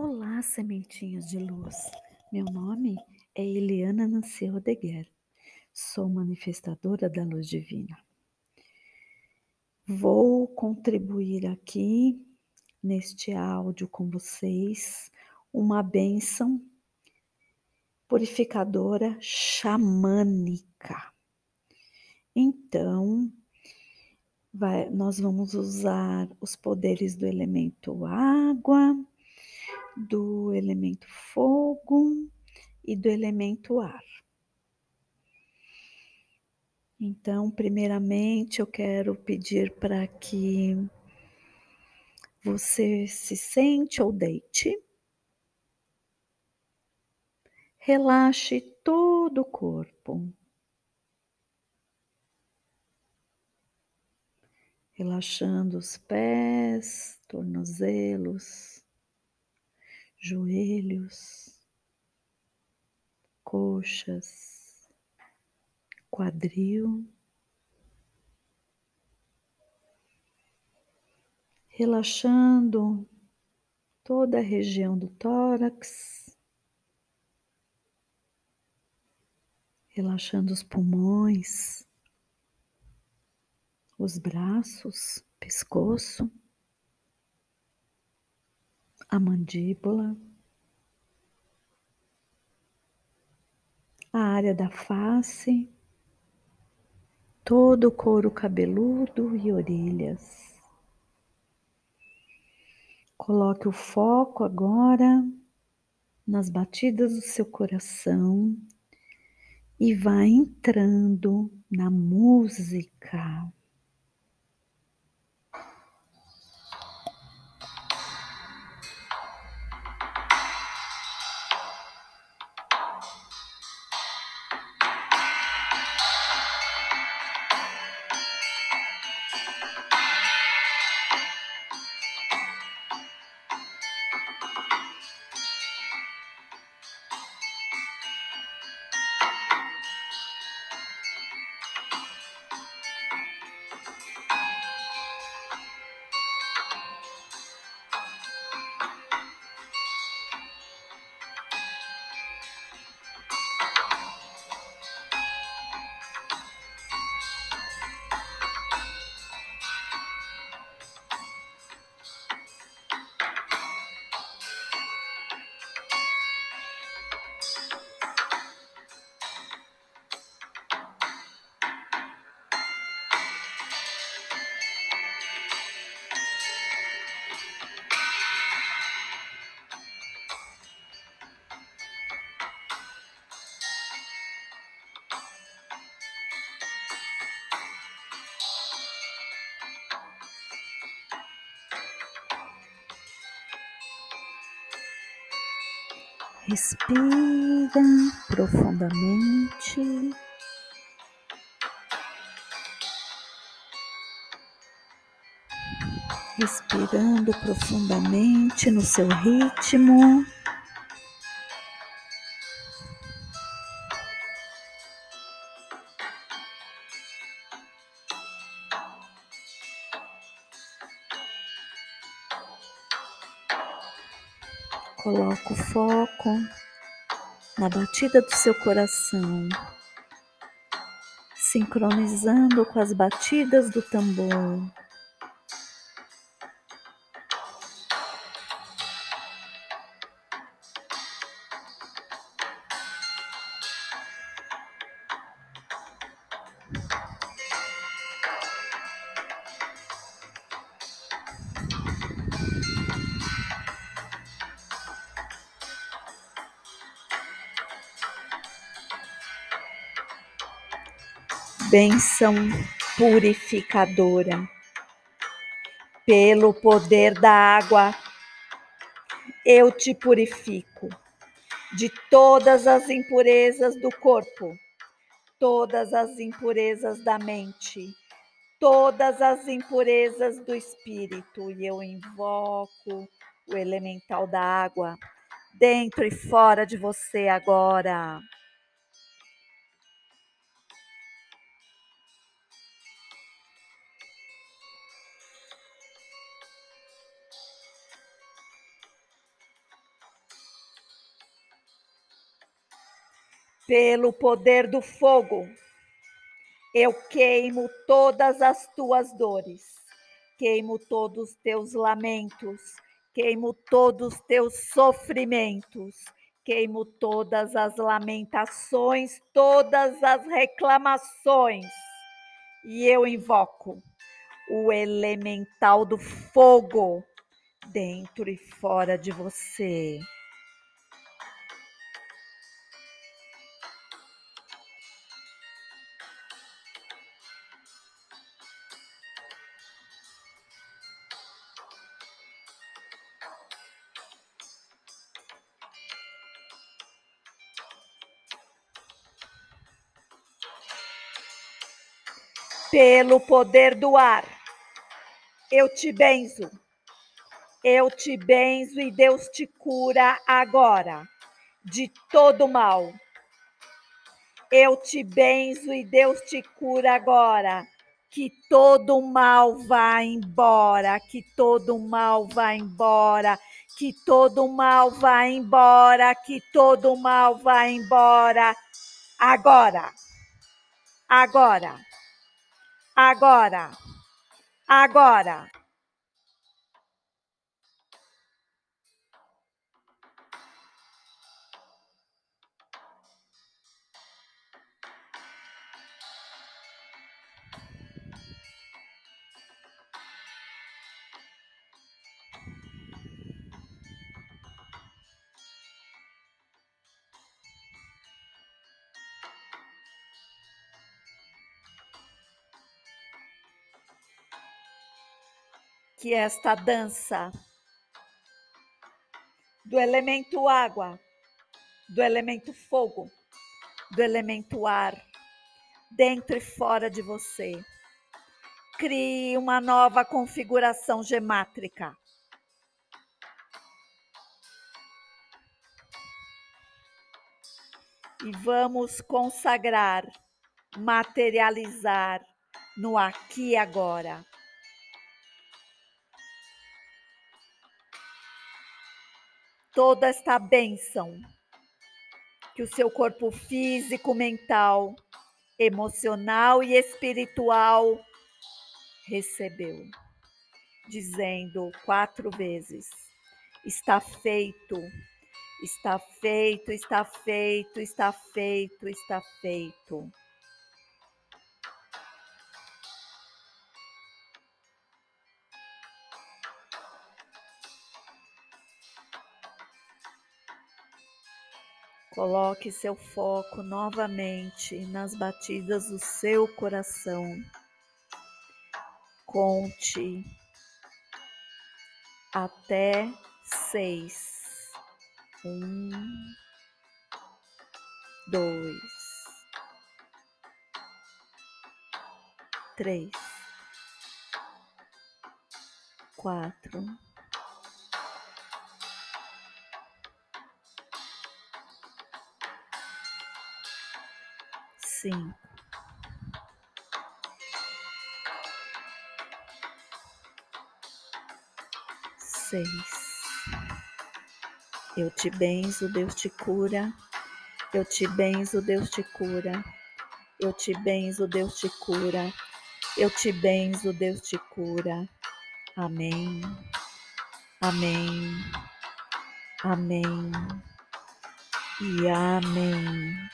Olá, sementinhas de luz. Meu nome é Eliana Nancy Rodeguer. Sou manifestadora da luz divina. Vou contribuir aqui neste áudio com vocês uma bênção purificadora xamânica. Então, vai, nós vamos usar os poderes do elemento água, do elemento fogo e do elemento ar. Então, primeiramente, eu quero pedir para que você se sente ou deite. Relaxe todo o corpo. Relaxando os pés, tornozelos, joelhos, coxas, quadril. Relaxando toda a região do tórax, relaxando os pulmões, os braços, pescoço a mandíbula, a área da face, todo o couro cabeludo e orelhas. Coloque o foco agora nas batidas do seu coração e vá entrando na música. Respira profundamente. Respirando profundamente no seu ritmo. Coloca o foco na batida do seu coração, sincronizando com as batidas do tambor. Bênção purificadora. Pelo poder da água, eu te purifico de todas as impurezas do corpo, todas as impurezas da mente, todas as impurezas do espírito, e eu invoco o elemental da água dentro e fora de você agora. Pelo poder do fogo, eu queimo todas as tuas dores, queimo todos os teus lamentos, queimo todos os teus sofrimentos, queimo todas as lamentações, todas as reclamações, e eu invoco o elemental do fogo dentro e fora de você. Pelo poder do ar. Eu te benzo. Eu te benzo e Deus te cura agora de todo mal. Eu te benzo e Deus te cura agora. Que todo mal vá embora, que todo mal vá embora, que todo mal vá embora, que todo mal vá embora. Agora. Agora. Agora. Agora. Que esta dança do elemento água, do elemento fogo, do elemento ar, dentro e fora de você. Crie uma nova configuração gemátrica. E vamos consagrar, materializar no aqui e agora. Toda esta bênção que o seu corpo físico, mental, emocional e espiritual recebeu, dizendo quatro vezes: está feito, está feito, está feito, está feito, está feito. Coloque seu foco novamente nas batidas do seu coração. Conte até seis. Um, dois, três, quatro. Cinco, seis. Eu te benzo, Deus te cura. Eu te benzo, Deus te cura. Eu te benzo, Deus te cura. Eu te benzo, Deus te cura. Amém. Amém. Amém. E amém.